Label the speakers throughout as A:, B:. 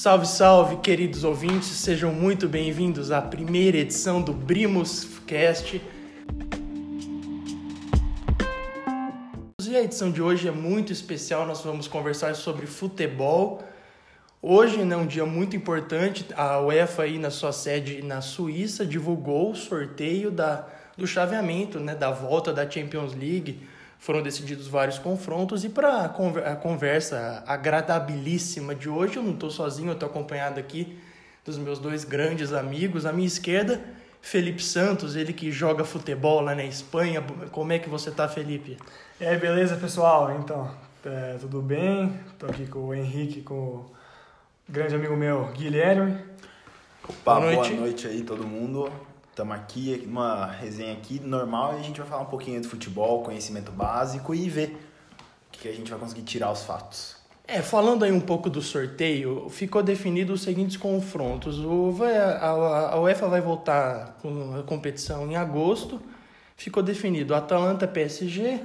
A: Salve, salve, queridos ouvintes, sejam muito bem-vindos à primeira edição do Brimos Cast. E a edição de hoje é muito especial, nós vamos conversar sobre futebol. Hoje né, é um dia muito importante, a UEFA aí na sua sede na Suíça divulgou o sorteio da, do chaveamento, né, da volta da Champions League foram decididos vários confrontos. E para a conversa agradabilíssima de hoje, eu não estou sozinho, eu estou acompanhado aqui dos meus dois grandes amigos. À minha esquerda, Felipe Santos, ele que joga futebol lá na Espanha. Como é que você está, Felipe?
B: E aí, beleza, pessoal? Então, é, tudo bem? Estou aqui com o Henrique, com o grande amigo meu, Guilherme.
C: Opa, boa noite, boa noite aí todo mundo. Estamos aqui, uma resenha aqui normal, e a gente vai falar um pouquinho de futebol, conhecimento básico e ver o que a gente vai conseguir tirar os fatos.
A: É, falando aí um pouco do sorteio, ficou definido os seguintes confrontos. O, a, a UEFA vai voltar com a competição em agosto. Ficou definido Atalanta PSG,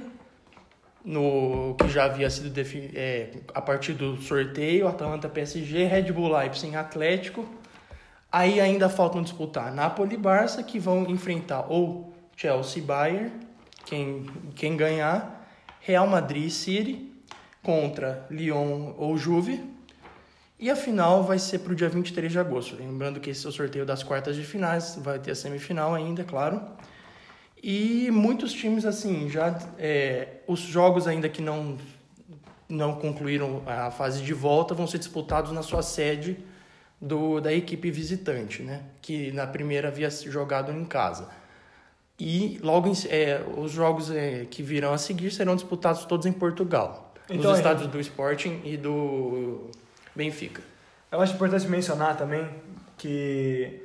A: no que já havia sido definido é, a partir do sorteio, Atalanta PSG, Red Bull Leipzig Atlético, Aí ainda faltam disputar Napoli e Barça, que vão enfrentar ou Chelsea e Bayern, quem, quem ganhar, Real Madrid e City contra Lyon ou Juve. E a final vai ser para o dia 23 de agosto. Lembrando que esse é o sorteio das quartas de finais, vai ter a semifinal ainda, é claro. E muitos times, assim, já. É, os jogos ainda que não, não concluíram a fase de volta vão ser disputados na sua sede do, da equipe visitante, né? que na primeira havia jogado em casa. E logo é, os jogos é, que virão a seguir serão disputados todos em Portugal, então, nos estádios do Sporting e do Benfica.
B: Eu acho importante mencionar também que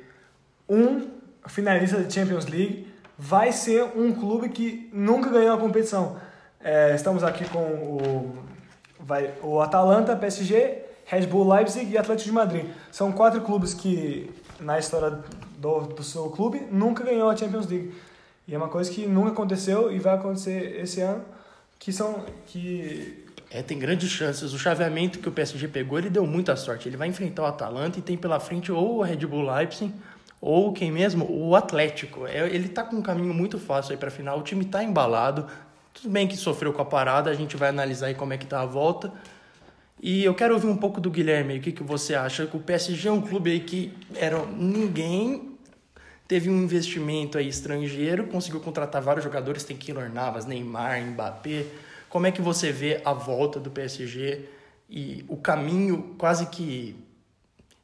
B: um finalista da Champions League vai ser um clube que nunca ganhou a competição. É, estamos aqui com o, vai, o Atalanta, PSG Red Bull Leipzig e Atlético de Madrid. São quatro clubes que, na história do, do seu clube, nunca ganhou a Champions League. E é uma coisa que nunca aconteceu e vai acontecer esse ano, que são... que
A: é, tem grandes chances. O chaveamento que o PSG pegou, ele deu muita sorte. Ele vai enfrentar o Atalanta e tem pela frente ou o Red Bull Leipzig ou quem mesmo? O Atlético. É, ele tá com um caminho muito fácil aí para final. O time tá embalado. Tudo bem que sofreu com a parada, a gente vai analisar aí como é que tá a volta. E eu quero ouvir um pouco do Guilherme, o que, que você acha? Que o PSG é um clube aí que era ninguém teve um investimento aí estrangeiro, conseguiu contratar vários jogadores, tem Keylor Navas, Neymar, Mbappé. Como é que você vê a volta do PSG e o caminho quase que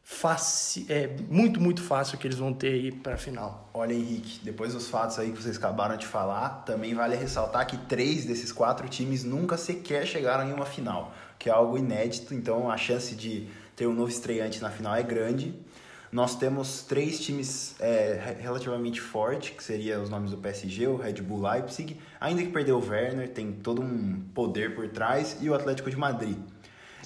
A: fácil, é muito, muito fácil que eles vão ter aí para a final.
C: Olha, Henrique, depois dos fatos aí que vocês acabaram de falar, também vale ressaltar que três desses quatro times nunca sequer chegaram em uma final que é algo inédito, então a chance de ter um novo estreante na final é grande. Nós temos três times é, relativamente fortes, que seriam os nomes do PSG, o Red Bull Leipzig, ainda que perdeu o Werner, tem todo um poder por trás, e o Atlético de Madrid.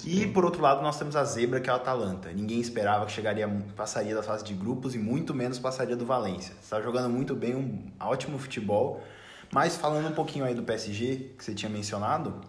C: E por outro lado, nós temos a zebra, que é o Atalanta. Ninguém esperava que chegaria, passaria da fase de grupos e muito menos passaria do Valência. Está jogando muito bem, um ótimo futebol. Mas falando um pouquinho aí do PSG, que você tinha mencionado,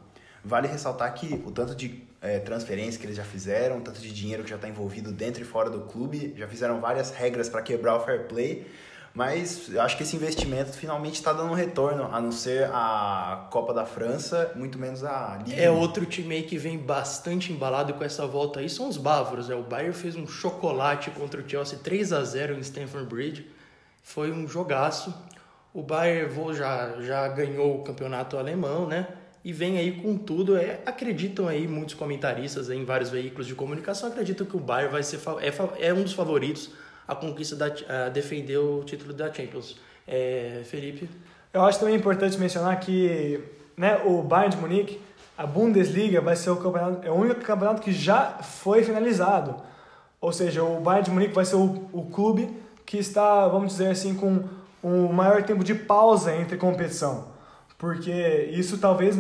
C: Vale ressaltar que o tanto de é, transferência que eles já fizeram, o tanto de dinheiro que já está envolvido dentro e fora do clube, já fizeram várias regras para quebrar o fair play, mas eu acho que esse investimento finalmente está dando um retorno, a não ser a Copa da França, muito menos a
A: Liga. É outro time aí que vem bastante embalado com essa volta aí, são os bávaros. É, o Bayern fez um chocolate contra o Chelsea 3 a 0 em Stamford Bridge, foi um jogaço. O Bayern já, já ganhou o campeonato alemão, né? E vem aí com tudo. É, acreditam aí muitos comentaristas em vários veículos de comunicação acreditam que o Bayern vai ser é, é um dos favoritos a conquista da a defender o título da Champions. É, Felipe.
B: Eu acho também importante mencionar que né, o Bayern de Munique, a Bundesliga vai ser o campeonato, é o único campeonato que já foi finalizado. Ou seja, o Bayern de Munique vai ser o, o clube que está, vamos dizer assim, com o maior tempo de pausa entre competição porque isso talvez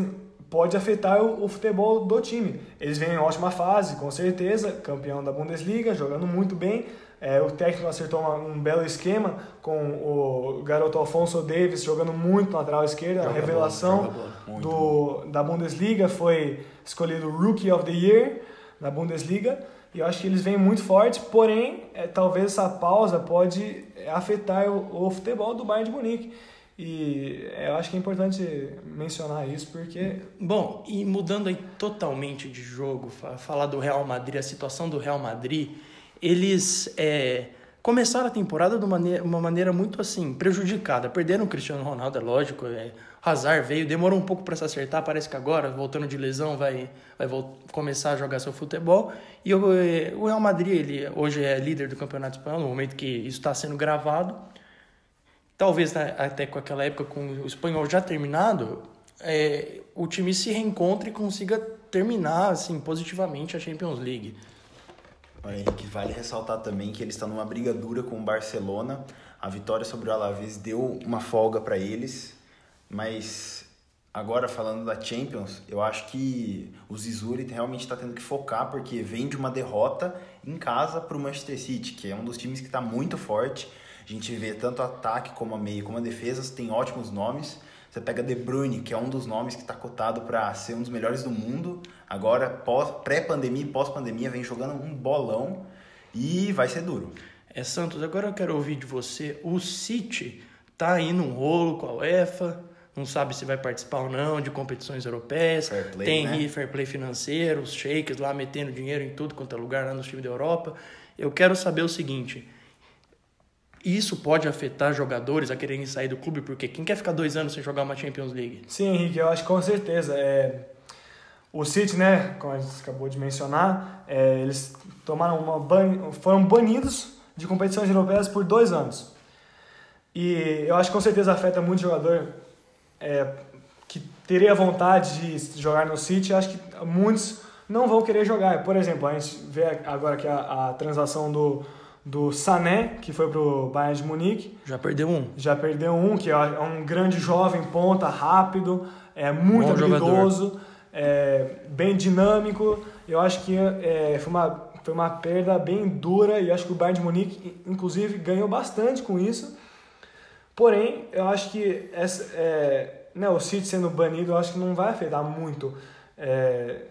B: pode afetar o, o, futebol do time. Eles vêm em ótima fase, com certeza, campeão da Bundesliga, jogando muito bem. É, o técnico acertou uma, um belo esquema com o garoto Alfonso Davis jogando muito na lateral esquerda, joga a revelação do, da Bundesliga, foi escolhido Rookie of the Year na Bundesliga. E eu acho que eles vêm muito forte, porém, é, talvez essa pausa pode afetar o, o futebol do Bayern de Munique. E eu acho que é importante mencionar isso porque.
A: Bom, e mudando aí totalmente de jogo, falar do Real Madrid, a situação do Real Madrid, eles é, começaram a temporada de uma maneira, uma maneira muito assim, prejudicada. Perderam o Cristiano Ronaldo, é lógico. É, Hazard veio, demorou um pouco para se acertar, parece que agora, voltando de lesão, vai, vai começar a jogar seu futebol. E o, é, o Real Madrid, ele hoje é líder do Campeonato Espanhol, no momento que isso está sendo gravado talvez né, até com aquela época com o espanhol já terminado, é, o time se reencontre e consiga terminar assim positivamente a Champions League.
C: Olha, Henrique, vale ressaltar também que eles estão numa briga dura com o Barcelona. A vitória sobre o Alavés deu uma folga para eles, mas agora falando da Champions, eu acho que o Zizuri realmente está tendo que focar porque vem de uma derrota em casa para o Manchester City, que é um dos times que está muito forte a gente vê tanto ataque como a meio, como a defesa, tem ótimos nomes. Você pega De Bruyne, que é um dos nomes que está cotado para ser um dos melhores do mundo. Agora, pré-pandemia e pós-pandemia, vem jogando um bolão e vai ser duro.
A: É, Santos, agora eu quero ouvir de você. O City tá aí num rolo com a UEFA, não sabe se vai participar ou não de competições europeias.
C: Fair play,
A: tem
C: né?
A: fair play financeiro, os shakes lá metendo dinheiro em tudo quanto é lugar lá no time da Europa. Eu quero saber o seguinte: isso pode afetar jogadores a quererem sair do clube, porque quem quer ficar dois anos sem jogar uma Champions League?
B: Sim, Henrique, eu acho que com certeza. É... O City, né, como a gente acabou de mencionar, é, eles tomaram uma ban... foram banidos de competições europeias por dois anos. E eu acho que com certeza afeta muito jogador é, que teria vontade de jogar no City. Eu acho que muitos não vão querer jogar. Por exemplo, a gente vê agora que a, a transação do do Sané, que foi pro Bayern de Munique.
A: Já perdeu um.
B: Já perdeu um, que é um grande jovem ponta, rápido, é muito Bom habilidoso, é, bem dinâmico. Eu acho que é, foi, uma, foi uma perda bem dura e acho que o Bayern de Munique, inclusive, ganhou bastante com isso. Porém, eu acho que essa, é, né, o City sendo banido, eu acho que não vai afetar muito é,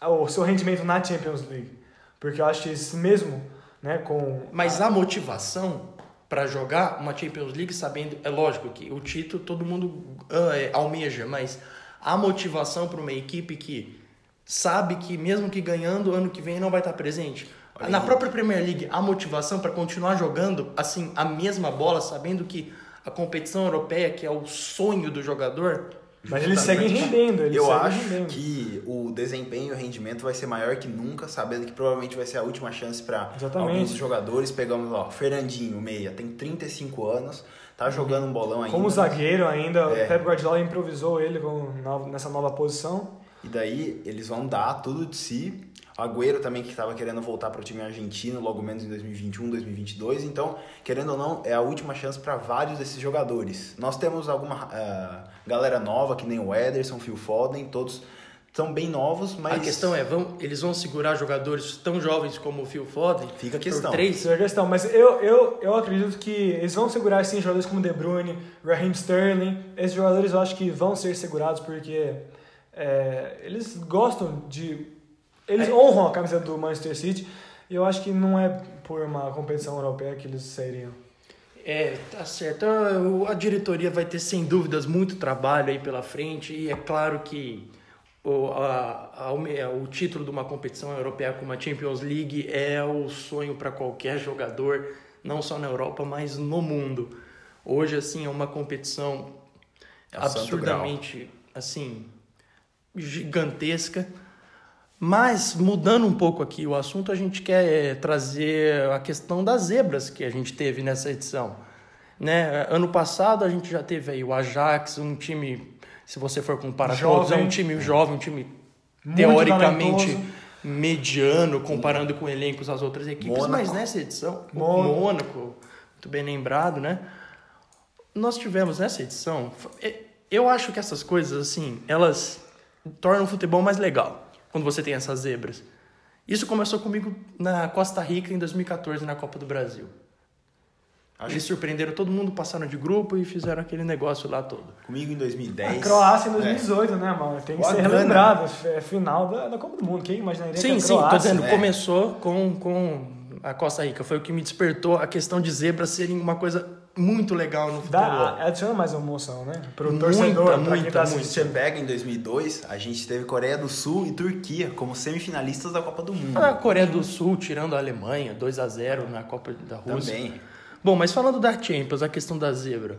B: o seu rendimento na Champions League. Porque eu acho que esse mesmo né, com
A: Mas a, a motivação para jogar uma Champions League sabendo, é lógico que o título todo mundo uh, é, almeja, mas a motivação para uma equipe que sabe que mesmo que ganhando ano que vem não vai estar presente. Olha Na aí. própria Premier League, a motivação para continuar jogando assim a mesma bola, sabendo que a competição europeia, que é o sonho do jogador,
B: mas eles seguem rendendo. Eles
C: eu acho
B: rendendo.
C: que o desempenho e o rendimento vai ser maior que nunca, sabendo que provavelmente vai ser a última chance para alguns jogadores. Pegamos, ó, Fernandinho, meia, tem 35 anos, tá jogando um bolão ainda.
B: Como zagueiro ainda, é. o Pep Guardiola improvisou ele com, nessa nova posição.
C: E daí eles vão dar tudo de si Agüero também que estava querendo voltar para o time argentino logo menos em 2021, 2022. Então, querendo ou não, é a última chance para vários desses jogadores. Nós temos alguma uh, galera nova, que nem o Ederson, Phil Foden, todos são bem novos, mas...
A: A questão é, vão, eles vão segurar jogadores tão jovens como o Phil Foden?
C: Fica a questão.
B: Três? Fica a questão, mas eu, eu, eu acredito que eles vão segurar, sim, jogadores como De Bruyne, Raheem Sterling. Esses jogadores eu acho que vão ser segurados porque é, eles gostam de eles é. honram a camisa do Manchester City e eu acho que não é por uma competição europeia que eles sairiam.
A: É, tá certo. A diretoria vai ter, sem dúvidas, muito trabalho aí pela frente e é claro que o, a, a, o título de uma competição europeia como a Champions League é o sonho para qualquer jogador, não só na Europa, mas no mundo. Hoje, assim, é uma competição é absurdamente, assim, gigantesca mas, mudando um pouco aqui o assunto, a gente quer eh, trazer a questão das zebras que a gente teve nessa edição. Né? Ano passado a gente já teve aí o Ajax, um time, se você for comparar jovem, todos, é um time jovem, um time Muito teoricamente talentoso. mediano, comparando com elencos das outras equipes. Mônaco. Mas nessa edição, o Mônaco, muito bem lembrado, né? Nós tivemos nessa edição, eu acho que essas coisas, assim, elas tornam o futebol mais legal quando você tem essas zebras. Isso começou comigo na Costa Rica em 2014, na Copa do Brasil.
C: Acho
A: Eles surpreenderam todo mundo, passaram de grupo e fizeram aquele negócio lá todo.
C: Comigo em 2010.
B: A Croácia em
C: É.
B: 2018, né, mano? Tem que ser
C: grana.
B: relembrado. É final da, da Copa do Mundo. Quem imaginaria que
A: Sim,
B: a
A: sim, tô dizendo,
C: né?
A: começou com, com a Costa Rica. Foi o que me despertou a questão de zebras serem uma coisa muito legal no futebol.
B: Dá, adiciona mais emoção, né? Pro
A: Muita,
B: torcedor, pra quem
A: muita,
B: tá
A: muita.
C: Você pega em 2002, a gente teve Coreia do Sul e Turquia como semifinalistas da Copa do Mundo.
A: A Coreia do Sul tirando a Alemanha, 2 a 0 na Copa da Rússia.
C: Também.
A: Bom, mas falando da Champions, a questão da zebra.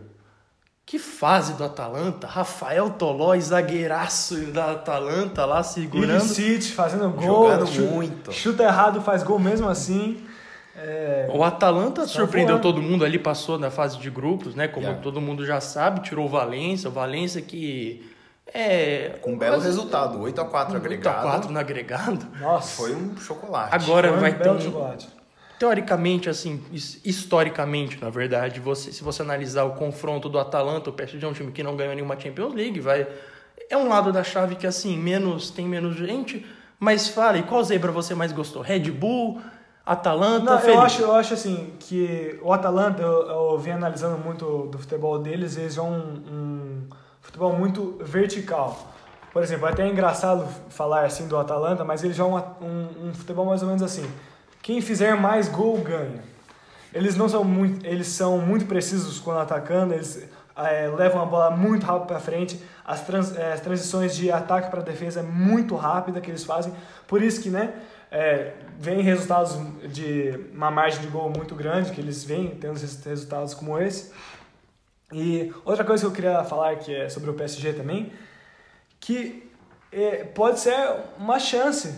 A: Que fase do Atalanta? Rafael Tolói, zagueiraço da Atalanta lá segurando.
B: Illicit fazendo gol.
C: Jogando muito.
B: Chuta errado, faz gol mesmo assim. É,
A: O Atalanta surpreendeu
B: voando.
A: todo mundo ali, passou na fase de grupos, né? Como
C: Yeah.
A: todo mundo já sabe, tirou o Valência. O Valência que é.
C: Com um belo
A: quase-
C: resultado, 8 a 4
A: 8 a
C: agregado.
A: 4 no agregado.
B: nossa.
C: Foi um chocolate.
A: Agora
B: Foi um
A: vai ter
B: belo
A: um,
B: chocolate.
A: Teoricamente, assim, his- historicamente, na verdade, você, se você analisar o confronto do Atalanta, o PSG é um time que não ganhou nenhuma Champions League, vai é um lado da chave que assim menos tem menos gente, mas fala, e qual zebra você mais gostou? Red Bull, Atalanta,
B: Não, eu acho, eu acho assim que o Atalanta, eu, eu venho analisando muito do futebol deles, eles são um, um futebol muito vertical. Por exemplo, é até engraçado falar assim do Atalanta, mas eles jogam um, um futebol mais ou menos assim. Quem fizer mais gol ganha. Eles não são muito, eles são muito precisos quando atacando, eles eh, levam a bola muito rápido para frente. As, trans, eh, as transições de ataque para defesa é muito rápida que eles fazem. Por isso que, né, é, vem resultados de uma margem de gol muito grande, que eles vêm tendo resultados como esse. E outra coisa que eu queria falar que é sobre o PSG também, que é, pode ser uma chance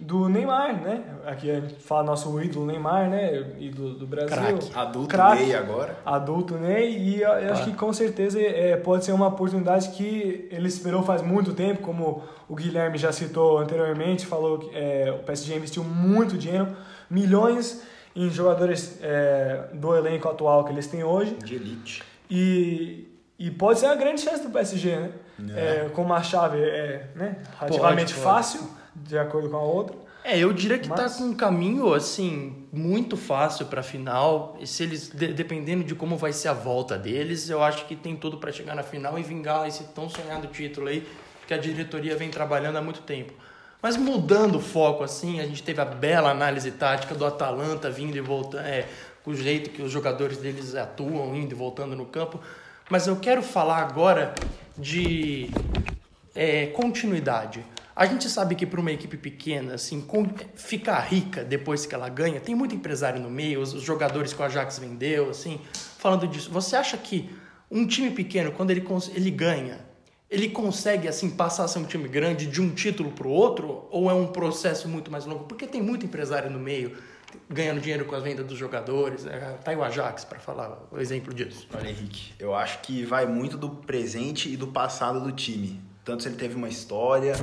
B: do Neymar, né? Aqui a gente fala nosso ídolo Neymar, né? Ídolo do Brasil.
A: Craque.
C: Adulto
B: Craque.
C: Ney agora.
B: Adulto Ney, e eu, eu acho que com certeza é, pode ser uma oportunidade que ele esperou faz muito tempo, como o Guilherme já citou anteriormente, falou que é, o PSG investiu muito dinheiro, milhões em jogadores é, do elenco atual que eles têm hoje,
C: De elite.
B: e, e pode ser a grande chance do PSG, né? É, com uma chave é, né, relativamente
A: pode.
B: fácil, de acordo com a outra.
A: É, eu diria que
B: Mas-
A: tá com um caminho assim muito fácil para final. E se eles de- dependendo de como vai ser a volta deles, eu acho que tem tudo para chegar na final e vingar esse tão sonhado título aí que a diretoria vem trabalhando há muito tempo. Mas mudando o foco assim, a gente teve a bela análise tática do Atalanta vindo e voltando, é, o jeito que os jogadores deles atuam, indo e voltando no campo. Mas eu quero falar agora de é, continuidade. A gente sabe que para uma equipe pequena, assim, ficar rica depois que ela ganha, tem muito empresário no meio, os, jogadores que o Ajax vendeu, assim, falando disso. Você acha que um time pequeno, quando ele, ele ganha, ele consegue, assim, passar a ser um time grande de um título para o outro? Ou é um processo muito mais longo? Porque tem muito empresário no meio, ganhando dinheiro com a venda dos jogadores. né? Tá aí o Ajax, para falar o exemplo disso.
C: Olha, Henrique, eu acho que vai muito do presente e do passado do time. Tanto se ele teve uma história,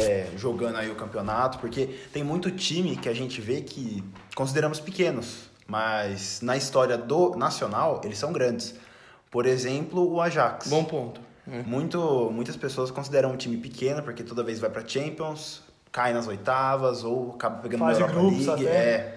C: é, jogando aí o campeonato, porque tem muito time que a gente vê que consideramos pequenos, mas na história do nacional eles são grandes. Por exemplo, o Ajax.
A: Bom ponto. né?
C: Muito, muitas pessoas consideram um time pequeno porque toda vez vai para Champions, cai nas oitavas ou acaba pegando
B: Fase
C: uma Europa
B: grupos
C: League.
B: até.
C: É.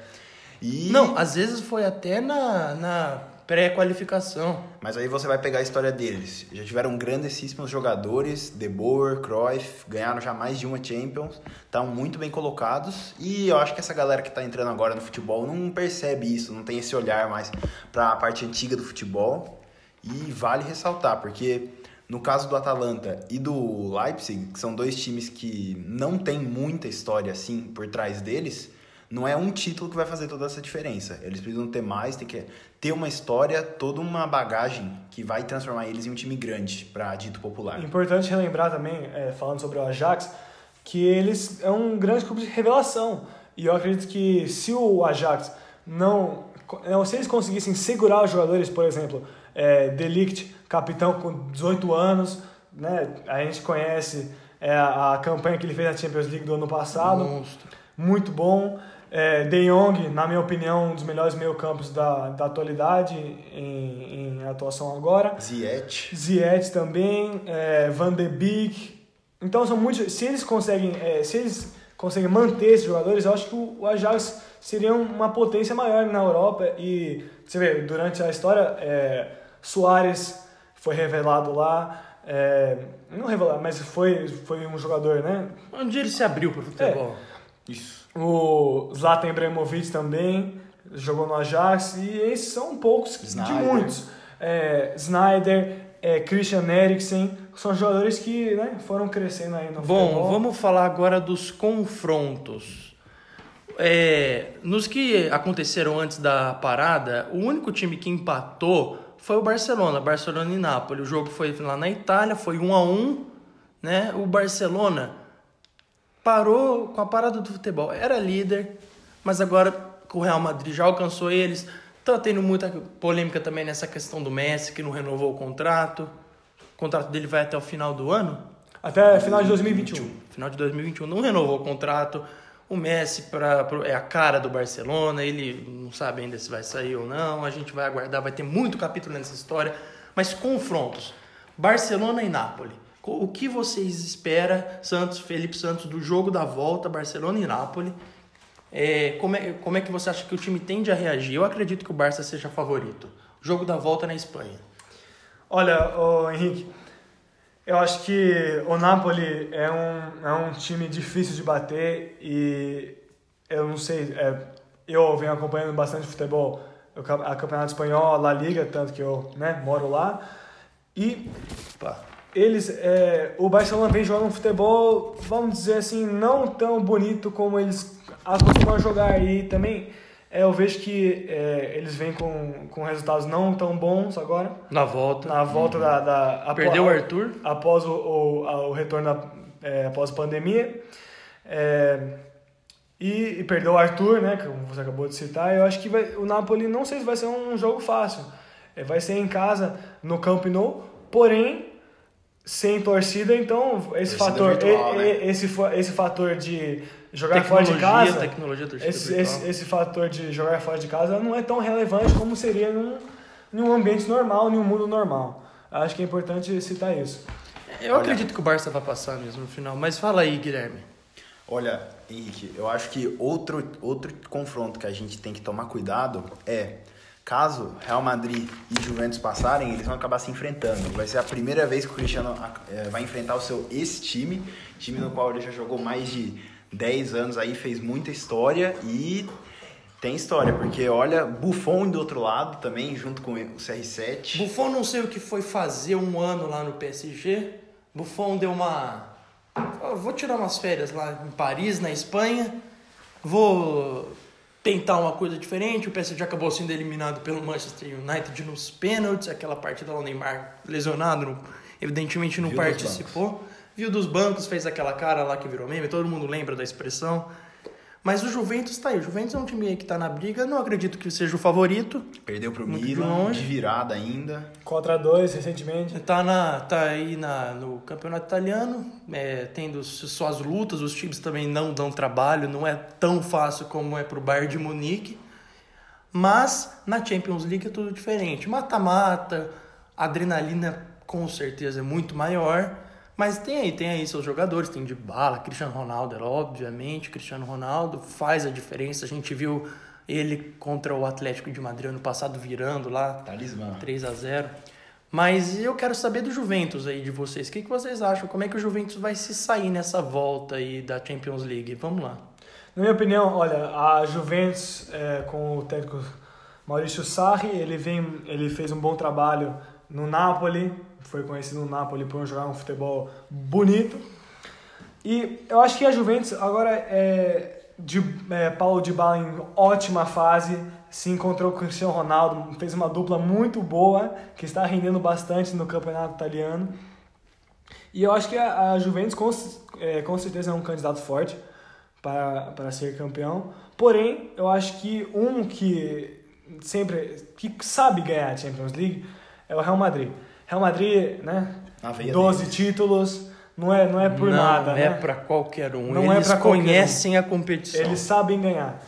C: E
A: Não, às vezes foi até na, na pré-qualificação.
C: Mas aí você vai pegar a história deles. Já tiveram grandíssimos jogadores, De Boer, Cruyff, ganharam já mais de uma Champions, estão muito bem colocados e eu acho que essa galera que está entrando agora no futebol não percebe isso, não tem esse olhar mais para a parte antiga do futebol. E vale ressaltar, porque no caso do Atalanta e do Leipzig, que são dois times que não tem muita história assim por trás deles, não é um título que vai fazer toda essa diferença. Eles precisam ter mais, tem que ter uma história, toda uma bagagem que vai transformar eles em um time grande, para dito popular.
B: Importante relembrar também, é, falando sobre o Ajax, que eles é um grande clube de revelação. E eu acredito que se o Ajax não. não se eles conseguissem segurar os jogadores, por exemplo, é, Delict, capitão com 18 anos, né? A gente conhece é, a, a campanha que ele fez na Champions League do ano passado
A: Monstro.
B: muito bom. É, De Jong, na minha opinião, um dos melhores meio-campos da, da atualidade em, em atuação agora.
C: Ziyech,
B: Ziyech também, é, Van de Beek. Então são muitos. Se eles conseguem, é, se eles conseguem manter esses jogadores, eu acho que o Ajax seria uma potência maior na Europa. E você vê, durante a história, é, Soares foi revelado lá. É, não revelado, mas foi, foi um jogador, né?
A: Onde ele se abriu pro futebol.
C: É. Isso.
B: O Zlatan Ibrahimovic também jogou no Ajax. E esses são poucos Snyder. de muitos. É, Snyder, é, Christian Eriksen, são jogadores que né, foram crescendo aí no
A: Bom,
B: futebol.
A: vamos falar agora dos confrontos. É, nos que aconteceram antes da parada, o único time que empatou foi o Barcelona, Barcelona e Nápoles. O jogo foi lá na Itália, foi 1 a 1 né? O Barcelona parou com a parada do futebol. Era líder, mas agora o Real Madrid já alcançou eles. Tá tendo muita polêmica também nessa questão do Messi, que não renovou o contrato. O contrato dele vai até o final do ano.
B: Até final de 2021.
A: Final de 2021. Não renovou o contrato. O Messi pra, pra, é a cara do Barcelona. Ele não sabe ainda se vai sair ou não. A gente vai aguardar. Vai ter muito capítulo nessa história. Mas confrontos. Barcelona e Nápoles. O que vocês esperam, Santos, Felipe Santos, do jogo da volta, Barcelona e Nápoles? É, como, é, como é que você acha que o time tende a reagir? Eu acredito que o Barça seja favorito. Jogo da volta na Espanha.
B: Olha, ô, Henrique, eu acho que o Napoli é um, é um time difícil de bater e eu não sei, é, eu venho acompanhando bastante futebol, a Campeonato Espanhol, a La Liga, tanto que eu né, moro lá. E eles, é, o Barcelona vem jogando um futebol, vamos dizer assim, não tão bonito como eles acostumam jogar. E também é, eu vejo que é, eles vêm com, com resultados não tão bons agora.
A: Na volta.
B: Na volta uhum. da, da.
A: Perdeu o Arthur?
B: Após o, o, o retorno da, é, após a pandemia. É, e, e, perdeu o Arthur, né? Como você acabou de citar. Eu acho que vai, o Napoli, não sei se vai ser um jogo fácil. É, vai ser em casa, no Camp Nou. Porém, sem torcida, então esse torcida fator, virtual, né? esse, esse fator de jogar fora de casa,
A: tecnologia,
B: esse, esse, esse fator de jogar fora de casa não é tão relevante como seria num, num ambiente normal, num mundo normal. Acho que é importante citar isso.
A: Eu Olha, acredito que o Barça vai passar mesmo no final, mas fala aí, Guilherme.
C: Olha, Henrique, eu acho que outro, outro confronto que a gente tem que tomar cuidado é Caso Real Madrid e Juventus passarem, eles vão acabar se enfrentando. Vai ser a primeira vez que o Cristiano é, vai enfrentar o seu ex-time, time no qual ele já jogou mais de 10 anos aí, fez muita história e tem história, porque olha, Buffon do outro lado também, junto com o CR7.
A: Buffon não sei o que foi fazer um ano lá no PSG. Buffon deu uma. vou tirar umas férias lá em Paris, na Espanha. Vou tentar uma coisa diferente. O PSG acabou sendo eliminado pelo Manchester United nos pênaltis, aquela partida lá o Neymar lesionado, evidentemente não Viu participou. Viu dos bancos, fez aquela cara lá que virou meme, todo mundo lembra da expressão. Mas o Juventus tá aí. O Juventus é um time que tá na briga. Não acredito que seja o favorito.
C: Perdeu pro Milan, de, de virada ainda.
B: Contra dois recentemente.
A: Tá, na, tá aí na, no campeonato italiano, é, tendo suas lutas. Os times também não dão trabalho. Não é tão fácil como é pro Bayern de Munique. Mas na Champions League é tudo diferente. Mata-mata, adrenalina com certeza é muito maior. Mas tem aí, tem aí seus jogadores, tem de bala, Cristiano Ronaldo, é obviamente, Cristiano Ronaldo faz a diferença. A gente viu ele contra o Atlético de Madrid ano passado virando lá,
C: Talismã.
A: 3 a 0. Mas eu quero saber do Juventus aí de vocês. O que, que vocês acham? Como é que o Juventus vai se sair nessa volta aí da Champions League? Vamos lá.
B: Na minha opinião, olha, a Juventus é, com o técnico Maurício Sarri, ele vem, ele fez um bom trabalho no Napoli, foi conhecido no Napoli por jogar um futebol bonito. E eu acho que a Juventus agora é de é, Paulo de Bala em ótima fase, se encontrou com o Cristiano Ronaldo, fez uma dupla muito boa, que está rendendo bastante no campeonato italiano. E eu acho que a, a Juventus com, é, com certeza é um candidato forte para, para ser campeão. Porém, eu acho que um que sempre que sabe ganhar a Champions League é o Real Madrid. Real Madrid, né? 12 deles. títulos, não é, não é por
A: não
B: nada.
A: Não é
B: né?
A: para qualquer um. Não é Eles é conhecem um. a competição.
B: Eles sabem ganhar.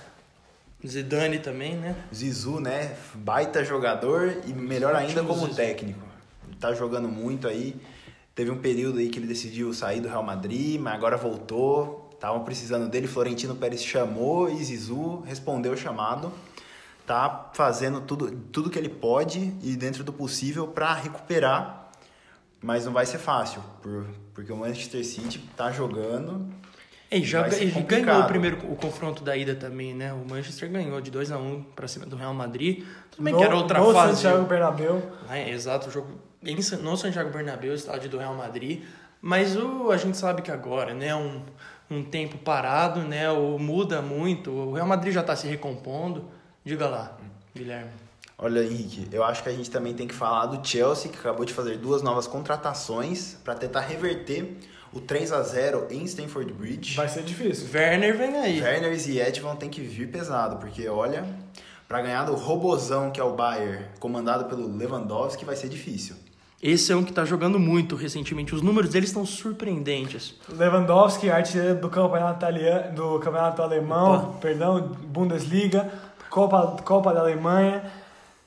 A: Zidane também, né?
C: Zizu, né? Baita jogador e melhor ainda como Zizu. técnico. Tá jogando muito aí. Teve um período aí que ele decidiu sair do Real Madrid, mas agora voltou. estavam precisando dele. Florentino Pérez chamou e Zizu respondeu o chamado. Tá fazendo tudo, tudo que ele pode e dentro do possível para recuperar, mas não vai ser fácil, por, porque o Manchester City tá jogando
A: E
C: ser
A: e ganhou
C: complicado.
A: o primeiro o confronto da ida também, né? O Manchester ganhou de 2 a 1 para cima do Real Madrid. Tudo bem
B: no,
A: que era outra
B: no
A: fase.
B: Santiago Bernabéu.
A: É, exato, o jogo em, no Santiago Bernabéu, estádio do Real Madrid. Mas o, a gente sabe que agora, né, um, um tempo parado, né, o, muda muito. O Real Madrid já está se recompondo. Diga lá, Guilherme.
C: Olha, Henrique, eu acho que a gente também tem que falar do Chelsea, que acabou de fazer duas novas contratações para tentar reverter o 3 a 0 em Stamford Bridge.
B: Vai ser difícil.
A: Werner vem aí.
C: Werner e Ed vão ter que vir pesado, porque olha, para ganhar do robozão que é o Bayern, comandado pelo Lewandowski, vai ser difícil.
A: Esse é um que está jogando muito recentemente. Os números deles estão surpreendentes.
B: Lewandowski, artilheiro do campeonato italiano, do campeonato alemão,
A: Opa.
B: perdão, Bundesliga, Copa, Copa da Alemanha,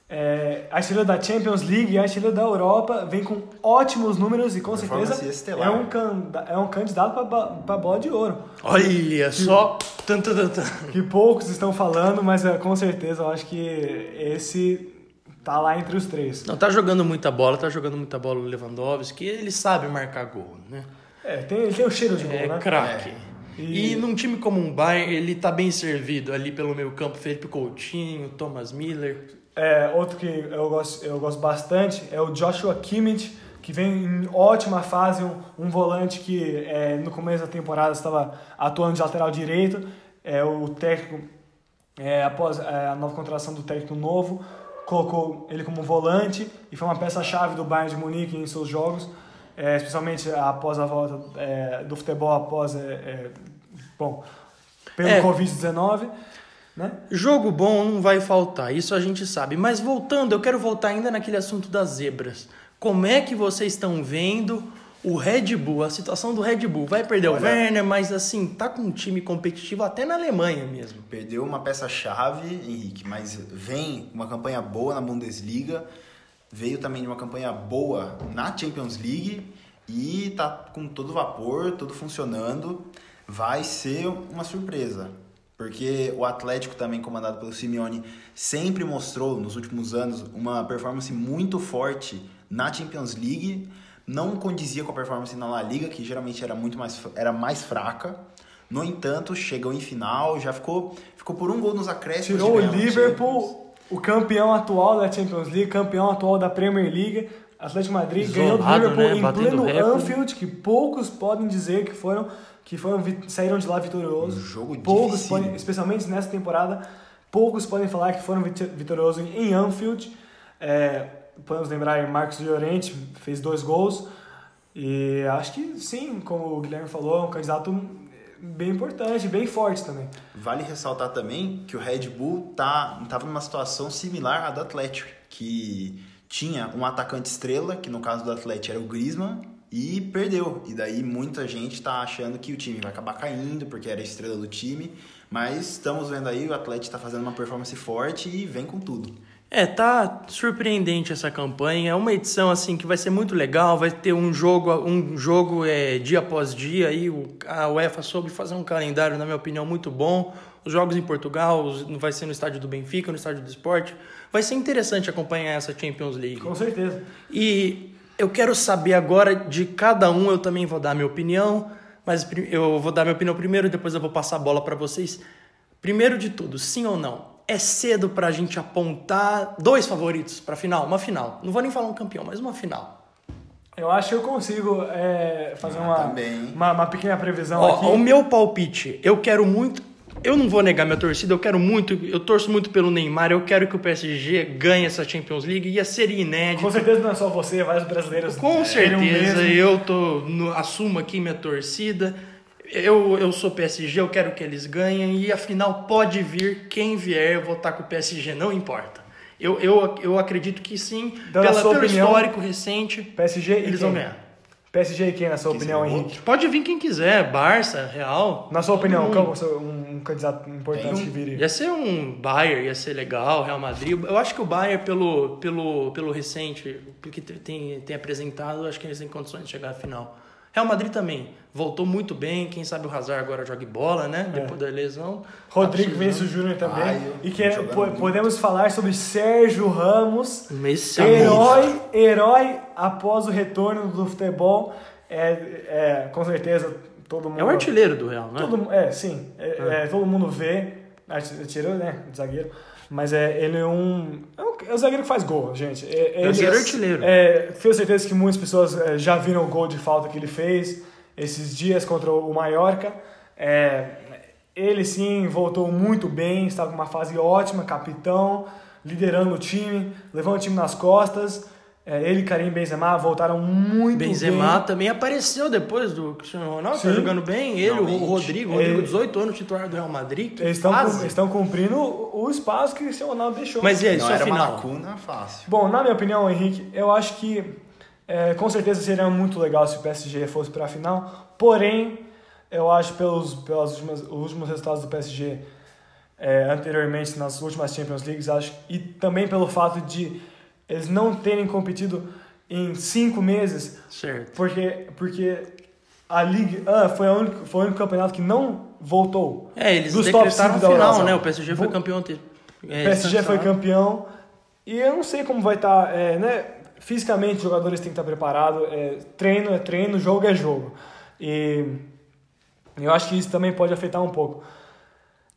B: é, artilheiro da Champions League, artilheiro da Europa, vem com ótimos números e com certeza
C: estelar.
B: é um, canda- é um candidato para bola de ouro.
A: Olha só. Tan, tan, tan, tan.
B: Que poucos estão falando, mas é, com certeza eu acho que esse tá lá entre os três.
A: Não, tá jogando muita bola, tá jogando muita bola o Lewandowski. Ele sabe marcar gol, né?
B: É, tem, ele tem o cheiro de gol,
A: É
B: né?
A: craque.
C: É.
A: E...
B: E-
A: num time como um Bayern, ele tá bem servido ali pelo meio campo. Felipe Coutinho, Thomas Miller.
B: É, outro que eu gosto, eu gosto bastante é o Joshua Kimmich, que vem em ótima fase, um, um volante que é, no começo da temporada estava atuando de lateral direito. É, o técnico, é, após é, a nova contratação do técnico novo, colocou ele como volante e foi uma peça-chave do Bayern de Munique em seus jogos, é, especialmente após a volta é, do futebol após, é, é, bom, pelo
A: É.
B: Covid-19, né?
A: Jogo bom não vai faltar, isso a gente sabe. Mas voltando, eu quero voltar ainda naquele assunto das zebras. Como é que vocês estão vendo o Red Bull, a situação do Red Bull? Vai perder o
C: Olha-
A: Werner, mas assim, tá com um time competitivo até na Alemanha mesmo.
C: Perdeu uma peça-chave, Henrique, mas vem uma campanha boa na Bundesliga, veio também de uma campanha boa na Champions League e tá com todo vapor, tudo funcionando. Vai ser uma surpresa, porque o Atlético também comandado pelo Simeone sempre mostrou nos últimos anos uma performance muito forte na Champions League, não condizia com a performance na La Liga, que geralmente era muito mais era mais fraca. No entanto, chegou em final, já ficou ficou por um gol nos acréscimos.
B: Tirou o. Liverpool, o campeão atual da Champions League, campeão atual da Premier League. Atlético Madrid ganhou do
A: Isolado,
B: Liverpool
A: né?
B: em
A: Batendo
B: pleno
A: recorde.
B: Anfield, que poucos podem dizer que foram que foram saíram de lá vitoriosos.
C: Um jogo
B: poucos
C: dificílimo.
B: podem, especialmente nessa temporada, poucos podem falar que foram vit- vitoriosos em Anfield. É, podemos lembrar, Marcos Llorente fez dois gols. E acho que sim, como o Guilherme falou, é um candidato bem importante, bem forte também.
C: Vale ressaltar também que o Red Bull tá estava numa situação similar à do Atlético, que tinha um atacante estrela, que no caso do Atlético era o Griezmann, e perdeu. E daí muita gente tá achando que o time vai acabar caindo, porque era a estrela do time. Mas estamos vendo aí, o Atlético está fazendo uma performance forte e vem com tudo.
A: É, tá surpreendente essa campanha. É uma edição assim que vai ser muito legal. Vai ter um jogo, um jogo é, dia após dia. Aí a UEFA soube fazer um calendário, na minha opinião, muito bom. Os jogos em Portugal, vai ser no estádio do Benfica, no estádio do Esporte. Vai ser interessante acompanhar essa Champions League.
B: Com certeza.
A: E eu quero saber agora de cada um, eu também vou dar minha opinião, mas eu vou dar minha opinião primeiro, depois eu vou passar a bola para vocês. Primeiro de tudo, sim ou não? É cedo pra gente apontar dois favoritos pra final, uma final. Não vou nem falar um campeão, mas uma final.
B: Eu acho que eu consigo é, fazer
C: Ah,
B: uma,
C: também.
B: uma, uma pequena previsão
A: Ó,
B: aqui.
A: o meu palpite, eu quero muito. Eu não vou negar minha torcida, eu quero muito, eu torço muito pelo Neymar, eu quero que o PSG ganhe essa Champions League, ia ser inédito.
B: Com certeza não é só você, vários brasileiros.
A: Com
B: é,
A: certeza, eu tô no, assumo aqui minha torcida. Eu, eu sou PSG, eu quero que eles ganhem e afinal pode vir quem vier, eu vou estar com o PSG, não importa. Eu, eu, eu acredito que sim,
B: Então,
A: pela,
B: sua
A: pelo
B: opinião,
A: histórico recente,
B: PSG e
A: eles
B: quem?
A: vão ganhar.
B: PSG e quem, na sua
C: Quem
B: opinião, Henrique?
A: Pode vir quem quiser, Barça, Real.
B: Na sua opinião, qual é um, um candidato importante
C: um-
B: que viria?
A: Ia ser um Bayern, ia ser legal, Real Madrid. Eu acho que o Bayern, pelo, pelo, pelo recente, porque tem, tem apresentado, eu acho que eles têm condições de chegar à final. Real Madrid também voltou muito bem. Quem sabe o Hazard agora jogue bola, né?
B: É.
A: Depois da lesão.
B: Rodrigo
A: Tá
B: Vinícius Júnior também.
C: Eu-
B: e que
C: jogando
B: po-
C: muito.
B: podemos falar sobre Sérgio Ramos,
A: Esse amor.
B: herói, herói após o retorno do futebol. É, é, com certeza todo mundo.
A: É o artilheiro do Real, né?
B: Todo, é, sim. É, é, todo mundo vê. Artilheiro, né? Zagueiro. Mas é, ele é um. É um, é um zagueiro que faz gol, gente. É, ele,
A: zagueiro artilheiro.
B: É, tenho certeza que muitas pessoas é, já viram o gol de falta que ele fez esses dias contra o Mallorca. É, ele sim voltou muito bem, estava com uma fase ótima, capitão, liderando o time, levando o time nas costas. É, ele e Karim Benzema voltaram muito
A: Benzema
B: bem.
A: também apareceu depois do Cristiano Ronaldo, tá jogando bem. Ele, o
C: Finalmente.
A: Rodrigo, o Rodrigo,
B: Ele-
A: 18 anos, titular do Real Madrid. Que
B: Eles estão, estão cumprindo o o espaço que o Cristiano Ronaldo deixou.
A: Mas e aí,
C: Não
A: sua
C: era uma
A: final?
C: lacuna fácil.
B: Bom, na minha opinião, Henrique, eu acho que é, com certeza seria muito legal se o PSG fosse para a final. Porém, eu acho pelos pelas últimas, os últimos resultados do PSG é, anteriormente nas últimas Champions Leagues, acho e também pelo fato de eles não terem competido em cinco meses,
A: Certo.
B: porque porque a Ligue 1 foi, a única, foi o único campeonato que não voltou.
A: É, eles
B: Dos top
A: decretaram
B: da
A: final, né? O PSG foi campeão. Te... É,
B: PSG foi
A: sancionado.
B: campeão e eu não sei como vai estar, né? Fisicamente, os jogadores têm que estar preparados. É, treino é treino, jogo é jogo. E eu acho que isso também pode afetar um pouco.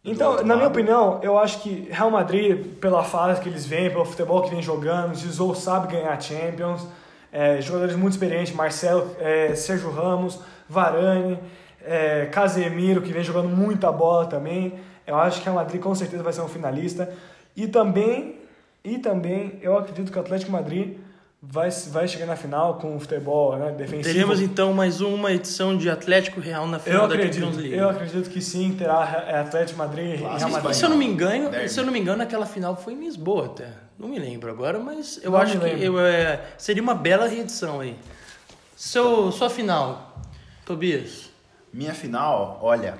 B: Então, na minha opinião, eu acho que Real Madrid, pela fase que eles vêm, pelo futebol que vem jogando, Zizou sabe ganhar Champions, é, jogadores muito experientes, Marcelo, é, Sérgio Ramos, Varane, é, Casemiro, que vem jogando muita bola também. Eu acho que Real Madrid com certeza vai ser um finalista. E também, e também eu acredito que o Atlético Madrid vai, vai chegar na final com o futebol né, defensivo.
A: Teremos então mais uma edição de Atlético Real na final
B: eu
A: da
B: acredito,
A: Champions League.
B: eu acredito que sim, terá é, Atlético Madrid e Real Madrid.
A: Se eu não me engano, se eu não me engano, aquela final foi em Lisboa até. Não me lembro agora, mas eu
B: Não
A: acho que eu, é, seria uma bela reedição aí. Seu, sua final, Tobias.
C: Minha final, olha,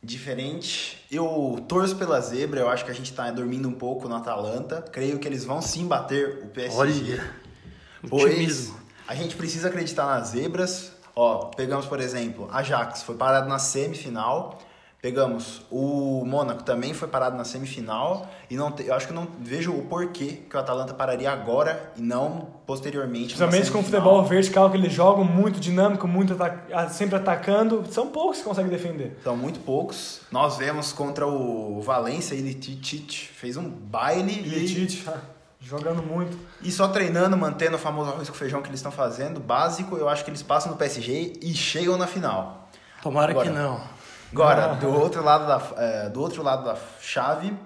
C: diferente. Eu torço pela zebra, eu acho que a gente tá dormindo um pouco no Atalanta. Creio que eles vão sim bater o PSG.
A: Olha,
C: Pois a gente precisa acreditar nas zebras. Ó, pegamos, por exemplo, Ajax foi parado na semifinal. Pegamos o Mônaco também foi parado na semifinal e não te- eu acho que não vejo o porquê que o Atalanta pararia agora e não posteriormente.
B: Principalmente com o futebol vertical que eles jogam, muito dinâmico, muito sempre atacando. São poucos que conseguem defender.
C: São muito poucos. Nós vemos contra o Valência e Tite fez um baile
B: E
C: e,
B: jogando muito.
C: e só treinando, mantendo o famoso arroz com feijão que eles estão fazendo, básico, eu acho que eles passam no PSG e chegam na final.
A: Tomara
C: Agora.
A: que não.
C: Agora, do outro lado da, é, do outro lado da chave,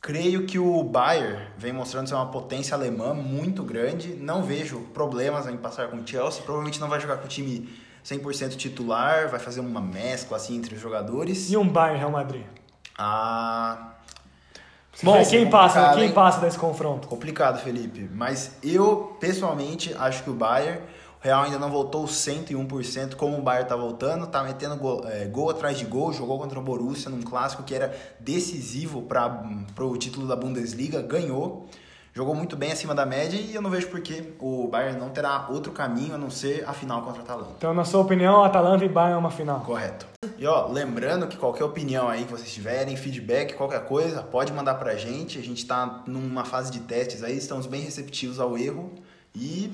C: creio que o Bayern vem mostrando ser uma potência alemã muito grande. Não vejo problemas em passar com o Chelsea. Provavelmente não vai jogar com o time 100% titular, vai fazer uma mescla assim entre os jogadores.
B: E um Bayern Real Madrid.
C: Ah,
B: Bom,
C: vai ser
B: quem passa,
C: complicado,
B: quem
C: hein?
B: passa desse confronto?
C: complicado, Felipe. Mas eu, pessoalmente, acho que o Bayern, o Real ainda não voltou 101%, como o Bayern tá voltando, tá metendo gol, é, gol atrás de gol, jogou contra o Borussia num clássico que era decisivo para o título da Bundesliga, ganhou. Jogou muito bem acima da média e eu não vejo por que o Bayern não terá outro caminho a não ser a final contra a Atalanta.
B: Então, na sua opinião, Atalanta e Bayern é uma final.
C: Correto. E ó, lembrando que qualquer opinião aí que vocês tiverem, feedback, qualquer coisa, pode mandar pra gente. A gente tá numa fase de testes aí, estamos bem receptivos ao erro e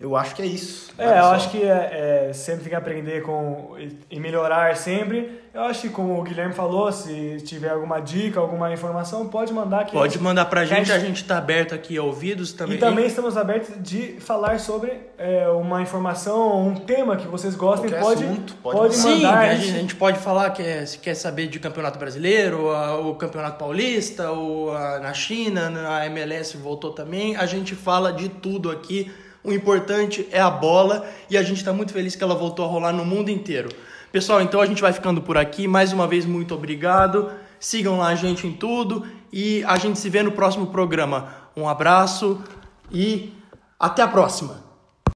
C: eu acho que é isso.
B: É, eu
C: só.
B: acho que é, é, sempre tem que aprender com, e, melhorar sempre. Eu acho que, como o Guilherme falou, se tiver alguma dica, alguma informação, pode mandar. Que
A: Pode mandar pra gente,
B: a gente-
A: tá aberto aqui a ouvidos também.
B: E também estamos abertos de falar sobre é, uma informação, um tema que vocês gostem. Pode,
C: assunto, pode
B: pode,
C: mandar.
A: Sim, a gente, a gente pode falar que é- se quer saber de campeonato brasileiro, o campeonato paulista, o, a- na China, na MLS voltou também. A gente fala de tudo aqui. O importante é a bola e a gente está muito feliz que ela voltou a rolar no mundo inteiro. Pessoal, então a gente vai ficando por aqui. Mais uma vez, muito obrigado. Sigam lá a gente em tudo e a gente se vê no próximo programa. Um abraço e até a próxima!